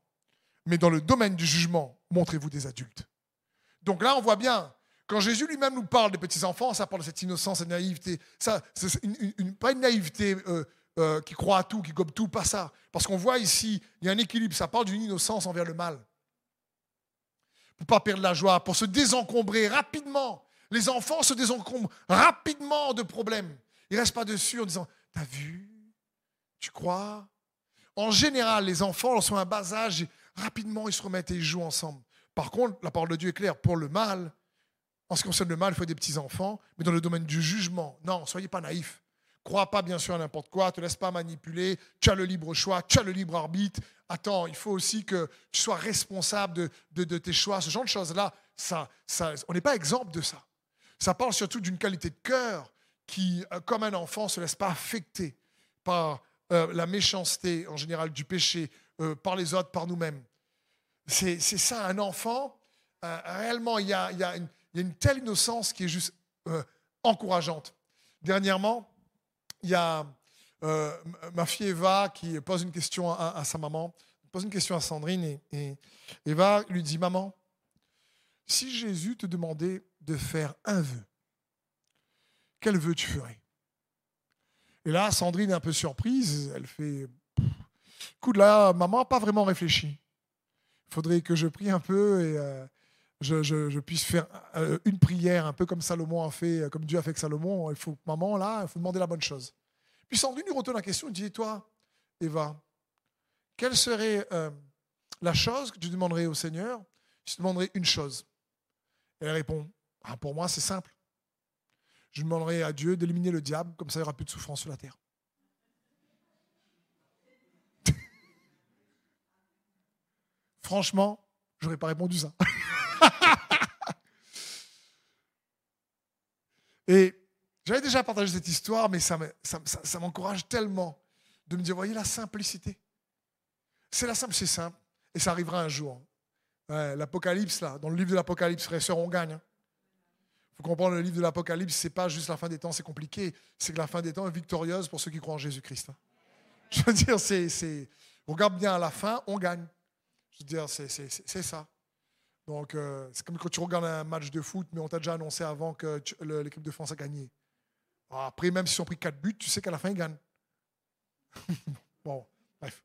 Mais dans le domaine du jugement, montrez-vous des adultes. Donc là, on voit bien, quand Jésus lui-même nous parle des petits-enfants, ça parle de cette innocence et naïveté. Ça, c'est pas une naïveté euh, euh, qui croit à tout, qui gobe tout, pas ça. Parce qu'on voit ici, il y a un équilibre. Ça parle d'une innocence envers le mal. Pour pas perdre la joie, pour se désencombrer rapidement. Les enfants se désencombrent rapidement de problèmes. Ils ne restent pas dessus en disant T'as vu? Tu crois En général, les enfants, lorsqu'ils ont un bas âge, rapidement, ils se remettent et ils jouent ensemble. Par contre, la parole de Dieu est claire pour le mal. En ce qui concerne le mal, il faut des petits-enfants. Mais dans le domaine du jugement, non, soyez pas naïfs. Crois pas bien sûr à n'importe quoi, te laisse pas manipuler, tu as le libre choix, tu as le libre arbitre. Attends, il faut aussi que tu sois responsable de, de, tes choix. Ce genre de choses-là, ça, ça, on n'est pas exemple de ça. Ça parle surtout d'une qualité de cœur qui, euh, comme un enfant, ne se laisse pas affecter par euh, la méchanceté en général du péché, euh, par les autres, par nous-mêmes. C'est ça, un enfant, réellement, il y, y y, a une, telle innocence qui est juste encourageante. Dernièrement, il y a euh, ma fille Eva qui pose une question à, sa maman, pose une question à Sandrine et, Eva lui dit Maman, si Jésus te demandait de faire un vœu, quel vœu tu ferais? Et là, Sandrine est un peu surprise, elle fait Écoute, là, maman n'a pas vraiment réfléchi. Il faudrait que je prie un peu et euh, je, puisse faire euh, une prière, un peu comme Salomon a fait, comme Dieu a fait avec Salomon. Il faut, maman, là, il faut demander la bonne chose. Puis Sandrine lui retourne la question et dit Toi, Eva, quelle serait euh, la chose que tu demanderais au Seigneur Je te demanderais une chose? elle répond ah, Pour moi, c'est simple. Je demanderai à Dieu d'éliminer le diable, comme ça il n'y aura plus de souffrance sur la terre. Franchement, je n'aurais pas répondu ça. Et j'avais déjà partagé cette histoire, mais ça, m'encourage tellement de me dire, voyez la simplicité. C'est la simple, c'est simple, et ça arrivera un jour. L'Apocalypse, là, dans le livre de l'Apocalypse, frères et sœurs, on gagne. Il hein. faut comprendre, le livre de l'Apocalypse, c'est pas juste la fin des temps, c'est compliqué. C'est que la fin des temps est victorieuse pour ceux qui croient en Jésus-Christ. Hein. Je veux dire, c'est, regarde bien à la fin, on gagne. Je veux dire, c'est ça. Donc, euh, c'est comme quand tu regardes un match de foot, mais on t'a déjà annoncé avant que l'équipe de France a gagné. Après, même s'ils ont pris 4 buts, tu sais qu'à la fin, ils gagnent. bon, bref.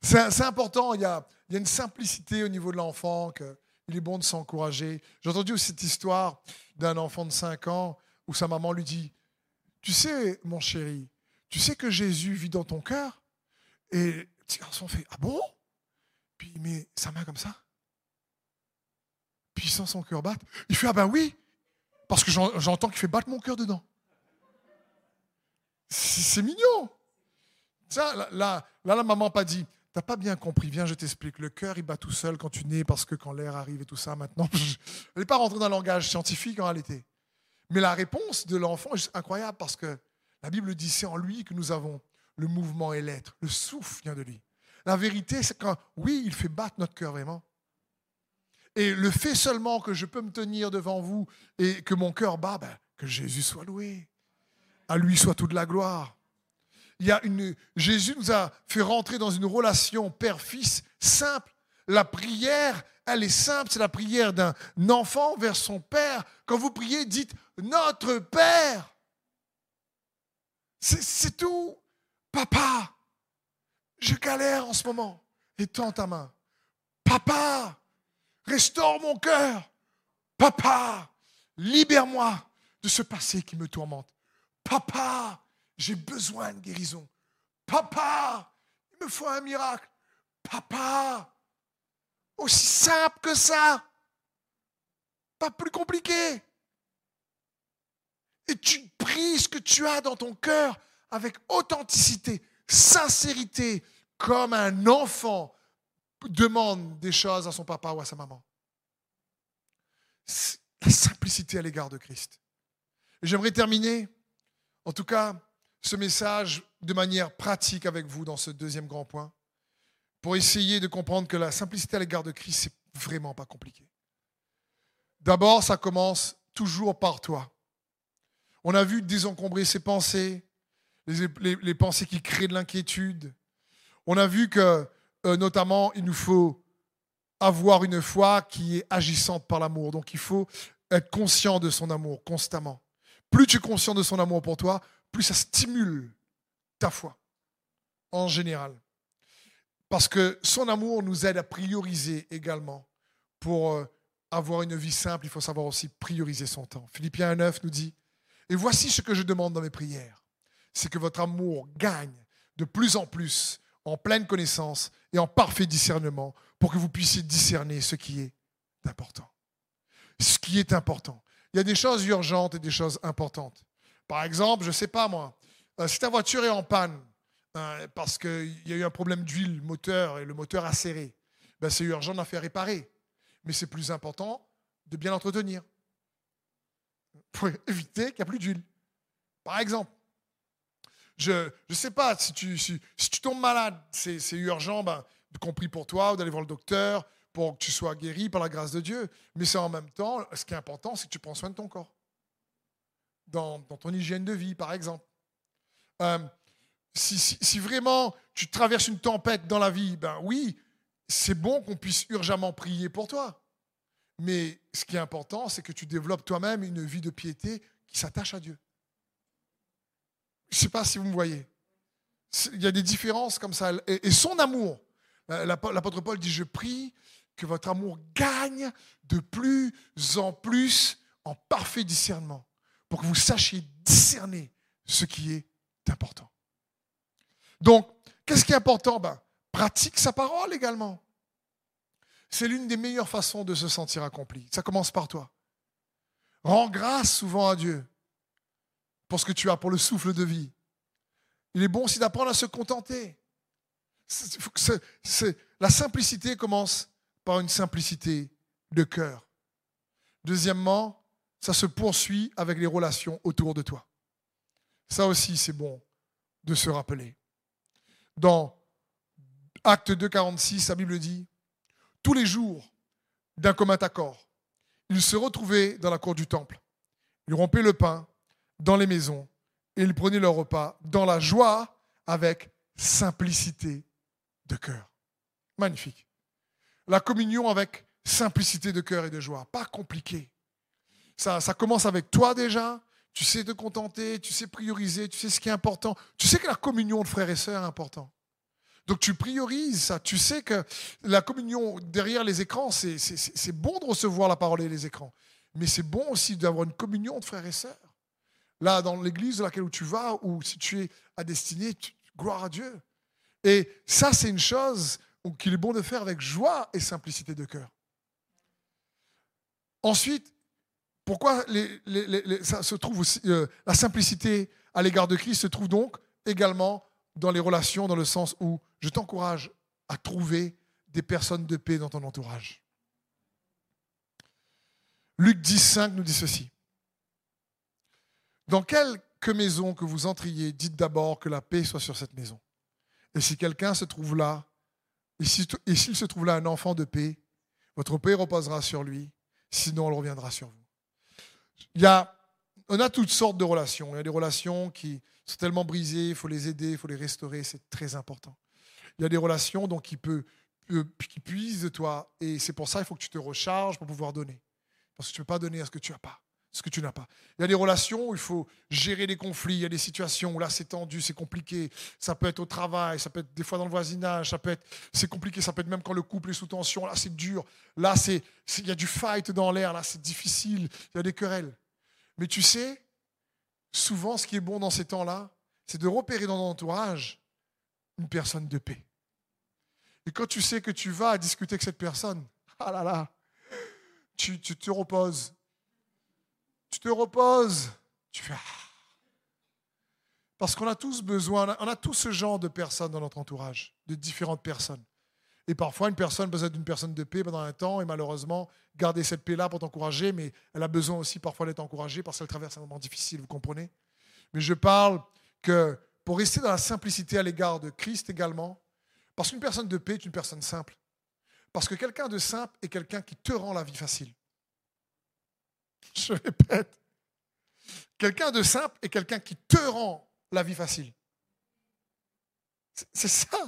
C'est important, il y, a, il y, a, une simplicité au niveau de l'enfant, qu'il est bon de s'encourager. J'ai entendu aussi cette histoire d'un enfant de 5 ans où sa maman lui dit, tu sais, mon chéri, tu sais que Jésus vit dans ton cœur Et le petit garçon fait Ah bon? Puis il met sa main comme ça? Puis il sent son cœur battre. Il fait Ah ben oui, parce que j'entends qu'il fait battre mon cœur dedans. C'est mignon. Ça, là, là, la maman pas dit T'as pas bien compris, viens, je t'explique. Le cœur, il bat tout seul quand tu nais parce que quand l'air arrive et tout ça, maintenant. Elle n'est pas rentrée dans un langage scientifique en réalité. Mais la réponse de l'enfant est incroyable parce que la Bible dit c'est en lui que nous avons le mouvement et l'être. Le souffle vient de lui. La vérité, c'est quand, oui, il fait battre notre cœur vraiment. Et le fait seulement que je peux me tenir devant vous et que mon cœur bat, ben, que Jésus soit loué. À lui soit toute la gloire. Il y a une, Jésus nous a fait rentrer dans une relation père-fils simple. La prière, elle est simple, c'est la prière d'un enfant vers son père. Quand vous priez, dites Notre Père. C'est tout. Papa, je galère en ce moment. Et tends ta main. Papa, restaure mon cœur. Papa, libère-moi de ce passé qui me tourmente. Papa, j'ai besoin de guérison. Papa, il me faut un miracle. Papa, aussi simple que ça. Pas plus compliqué. Et tu pries ce que tu as dans ton cœur avec authenticité, sincérité, comme un enfant demande des choses à son papa ou à sa maman. La simplicité à l'égard de Christ. J'aimerais terminer, en tout cas, ce message de manière pratique avec vous dans ce deuxième grand point, pour essayer de comprendre que la simplicité à l'égard de Christ, c'est vraiment pas compliqué. D'abord, ça commence toujours par toi. On a vu désencombrer ses pensées, les, pensées qui créent de l'inquiétude. On a vu que, euh, notamment, il nous faut avoir une foi qui est agissante par l'amour. Donc, il faut être conscient de son amour constamment. Plus tu es conscient de son amour pour toi, plus ça stimule ta foi, en général. Parce que son amour nous aide à prioriser également. Pour euh, avoir une vie simple, il faut savoir aussi prioriser son temps. Philippiens 9 nous dit, et voici ce que je demande dans mes prières, c'est que votre amour gagne de plus en plus en pleine connaissance et en parfait discernement pour que vous puissiez discerner ce qui est important. Ce qui est important. Il y a des choses urgentes et des choses importantes. Par exemple, je ne sais pas moi, euh, si ta voiture est en panne euh, parce qu'il y a eu un problème d'huile moteur et le moteur a serré, ben c'est urgent d'en faire réparer. Mais c'est plus important de bien l'entretenir pour éviter qu'il n'y ait plus d'huile. Par exemple, je ne sais pas, si tu, si, tu tombes malade, c'est urgent, ben, compris pour toi, ou d'aller voir le docteur pour que tu sois guéri par la grâce de Dieu. Mais c'est en même temps, ce qui est important, c'est que tu prends soin de ton corps dans, ton hygiène de vie, par exemple. Euh, si, vraiment tu traverses une tempête dans la vie, ben oui, c'est bon qu'on puisse urgemment prier pour toi. Mais ce qui est important, c'est que tu développes toi-même une vie de piété qui s'attache à Dieu. Je ne sais pas si vous me voyez. Il y a des différences comme ça. Et, son amour, l'apôtre Paul dit, je prie que votre amour gagne de plus en plus en parfait discernement pour que vous sachiez discerner ce qui est important. Donc, qu'est-ce qui est important? Ben, Pratique sa parole également. C'est l'une des meilleures façons de se sentir accompli. Ça commence par toi. Rends grâce souvent à Dieu pour ce que tu as, pour le souffle de vie. Il est bon aussi d'apprendre à se contenter. la simplicité commence par une simplicité de cœur. Deuxièmement, ça se poursuit avec les relations autour de toi. Ça aussi, c'est bon de se rappeler. Dans Acte 2, 46, la Bible dit Tous les jours, d'un commun accord, ils se retrouvaient dans la cour du temple. Ils rompaient le pain dans les maisons et ils prenaient leur repas dans la joie avec simplicité de cœur. Magnifique. La communion avec simplicité de cœur et de joie, pas compliqué. Ça, commence avec toi déjà. Tu sais te contenter, tu sais prioriser, tu sais ce qui est important. Tu sais que la communion de frères et sœurs est important. Donc tu priorises ça. Tu sais que la communion derrière les écrans, c'est bon de recevoir la parole et les écrans. Mais c'est bon aussi d'avoir une communion de frères et sœurs. Là, dans l'église dans laquelle tu vas, ou si tu es à destinée, gloire à Dieu. Et ça, c'est une chose qu'il est bon de faire avec joie et simplicité de cœur. Ensuite, pourquoi ça se trouve aussi, euh, la simplicité à l'égard de Christ se trouve donc également dans les relations, dans le sens où je t'encourage à trouver des personnes de paix dans ton entourage. Luc 10, 5 nous dit ceci. Dans quelque maison que vous entriez, dites d'abord que la paix soit sur cette maison. Et si quelqu'un se trouve là, et s'il se trouve là un enfant de paix, votre paix reposera sur lui, sinon elle reviendra sur vous. Il y a, on a toutes sortes de relations. Il y a des relations qui sont tellement brisées, il faut les aider, il faut les restaurer, c'est très important. Il y a des relations donc, qui, peut, qui puisent de toi, et c'est pour ça qu'il faut que tu te recharges pour pouvoir donner. Parce que tu ne peux pas donner à ce que tu n'as pas ce que tu n'as pas. Il y a des relations où il faut gérer des conflits, il y a des situations où là c'est tendu, c'est compliqué. Ça peut être au travail, ça peut être des fois dans le voisinage, ça peut être c'est compliqué, ça peut être même quand le couple est sous tension, là c'est dur. Là c'est il y a du fight dans l'air, là c'est difficile, il y a des querelles. Mais tu sais, souvent ce qui est bon dans ces temps-là, c'est de repérer dans ton entourage une personne de paix. Et quand tu sais que tu vas discuter avec cette personne, ah là là, tu, tu te reposes, tu te reposes, tu fais ah. Parce qu'on a tous besoin, on a tous ce genre de personnes dans notre entourage, de différentes personnes. Et parfois, une personne besoin d'une personne de paix pendant un temps, et malheureusement, garder cette paix-là pour t'encourager, mais elle a besoin aussi parfois d'être encouragée parce qu'elle traverse un moment difficile, vous comprenez? Mais je parle que pour rester dans la simplicité à l'égard de Christ également, parce qu'une personne de paix est une personne simple. Parce que quelqu'un de simple est quelqu'un qui te rend la vie facile. Je répète. Quelqu'un de simple est quelqu'un qui te rend la vie facile. C'est ça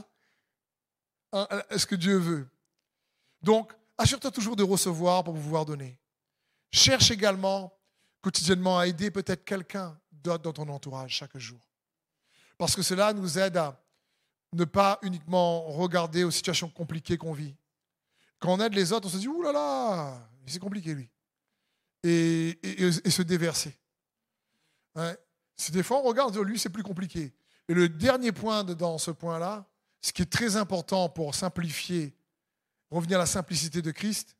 hein, ce que Dieu veut? Donc, assure-toi toujours de recevoir pour pouvoir donner. Cherche également quotidiennement à aider peut-être quelqu'un d'autre dans ton entourage chaque jour. Parce que cela nous aide à ne pas uniquement regarder aux situations compliquées qu'on vit. Quand on aide les autres, on se dit, ouh là là, c'est compliqué lui et, se déverser. Des fois on regarde, lui c'est plus compliqué. Et le dernier point dans ce point-là, ce qui est très important pour simplifier, revenir à la simplicité de Christ,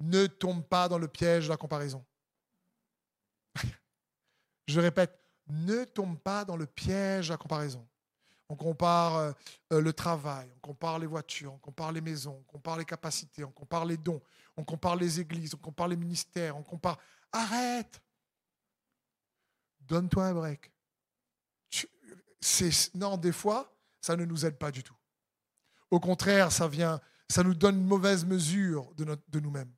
ne tombe pas dans le piège de la comparaison. Je répète, ne tombe pas dans le piège de la comparaison. On compare euh, euh, le travail, on compare les voitures, on compare les maisons, on compare les capacités, on compare les dons, on compare les églises, on compare les ministères, on compare. Arrête Donne-toi un break. Non, des fois, ça ne nous aide pas du tout. Au contraire, ça vient, ça nous donne une mauvaise mesure de, nous-mêmes.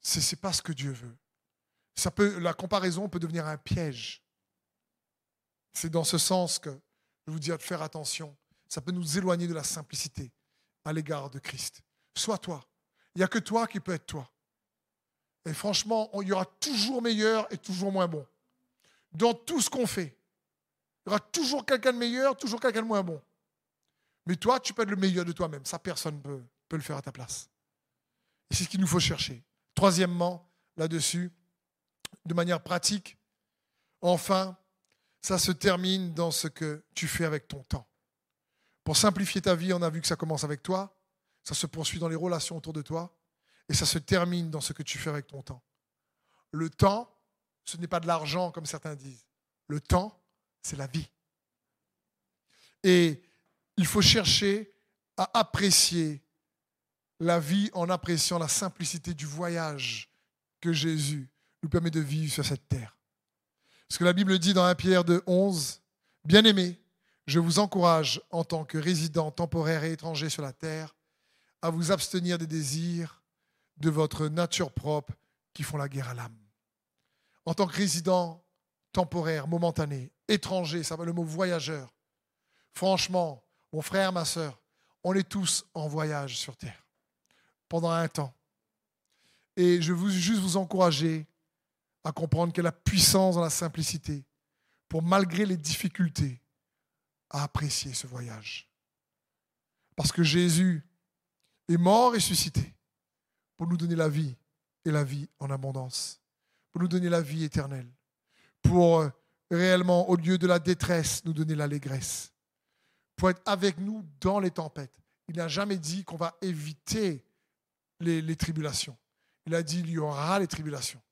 Ce n'est pas ce que Dieu veut. La comparaison peut devenir un piège. C'est dans ce sens que je vous dis de faire attention. Ça peut nous éloigner de la simplicité à l'égard de Christ. Sois toi. Il n'y a que toi qui peux être toi. Et franchement, il y aura toujours meilleur et toujours moins bon. Dans tout ce qu'on fait, il y aura toujours quelqu'un de meilleur, toujours quelqu'un de moins bon. Mais toi, tu peux être le meilleur de toi-même. Ça, personne ne peut, peut le faire à ta place. Et c'est ce qu'il nous faut chercher. Troisièmement, là-dessus, de manière pratique, enfin, ça se termine dans ce que tu fais avec ton temps. Pour simplifier ta vie, on a vu que ça commence avec toi, ça se poursuit dans les relations autour de toi, et ça se termine dans ce que tu fais avec ton temps. Le temps, ce n'est pas de l'argent comme certains disent. Le temps, c'est la vie. Et il faut chercher à apprécier la vie en appréciant la simplicité du voyage que Jésus nous permet de vivre sur cette terre. Ce que la Bible dit dans 1 Pierre de 11, Bien-aimés, je vous encourage en tant que résident temporaire et étranger sur la terre à vous abstenir des désirs de votre nature propre qui font la guerre à l'âme. En tant que résident temporaire, momentané, étranger, ça va le mot voyageur. Franchement, mon frère, ma soeur, on est tous en voyage sur terre pendant un temps. Et je veux juste vous encourager à comprendre a la puissance dans la simplicité pour, malgré les difficultés, à apprécier ce voyage. Parce que Jésus est mort et ressuscité pour nous donner la vie et la vie en abondance, pour nous donner la vie éternelle, pour euh, réellement, au lieu de la détresse, nous donner l'allégresse, pour être avec nous dans les tempêtes. Il n'a jamais dit qu'on va éviter les, les tribulations. Il a dit il y aura les tribulations.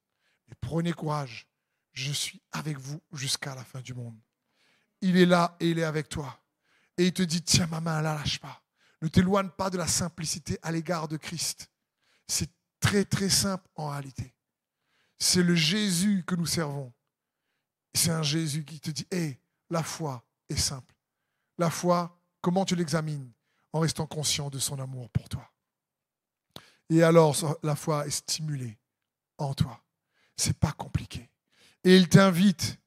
Mais prenez courage, je suis avec vous jusqu'à la fin du monde. Il est là et il est avec toi. Et il te dit, tiens ma main, la lâche pas. Ne t'éloigne pas de la simplicité à l'égard de Christ. C'est très très simple en réalité. C'est le Jésus que nous servons. C'est un Jésus qui te dit, hé, la foi est simple. La foi, comment tu l'examines En restant conscient de son amour pour toi? Et alors, la foi est stimulée en toi. C'est pas compliqué. Et il t'invite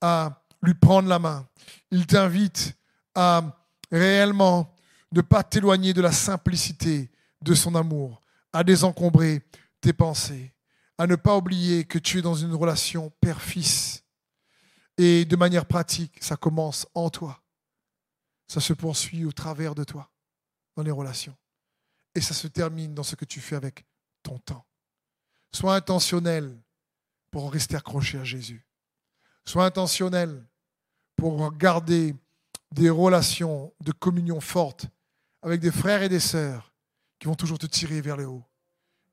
à lui prendre la main. Il t'invite à réellement ne pas t'éloigner de la simplicité de son amour, à désencombrer tes pensées, à ne pas oublier que tu es dans une relation père-fils. Et de manière pratique, ça commence en toi. Ça se poursuit au travers de toi, dans les relations. Et ça se termine dans ce que tu fais avec ton temps. Sois intentionnel pour rester accroché à Jésus. Sois intentionnel pour garder des relations de communion fortes avec des frères et des sœurs qui vont toujours te tirer vers le haut.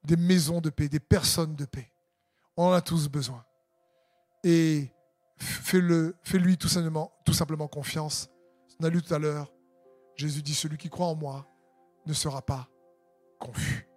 Des maisons de paix, des personnes de paix. On en a tous besoin. Et fais-le, fais-lui tout simplement, tout simplement confiance. On a lu tout à l'heure, Jésus dit, celui qui croit en moi ne sera pas confus.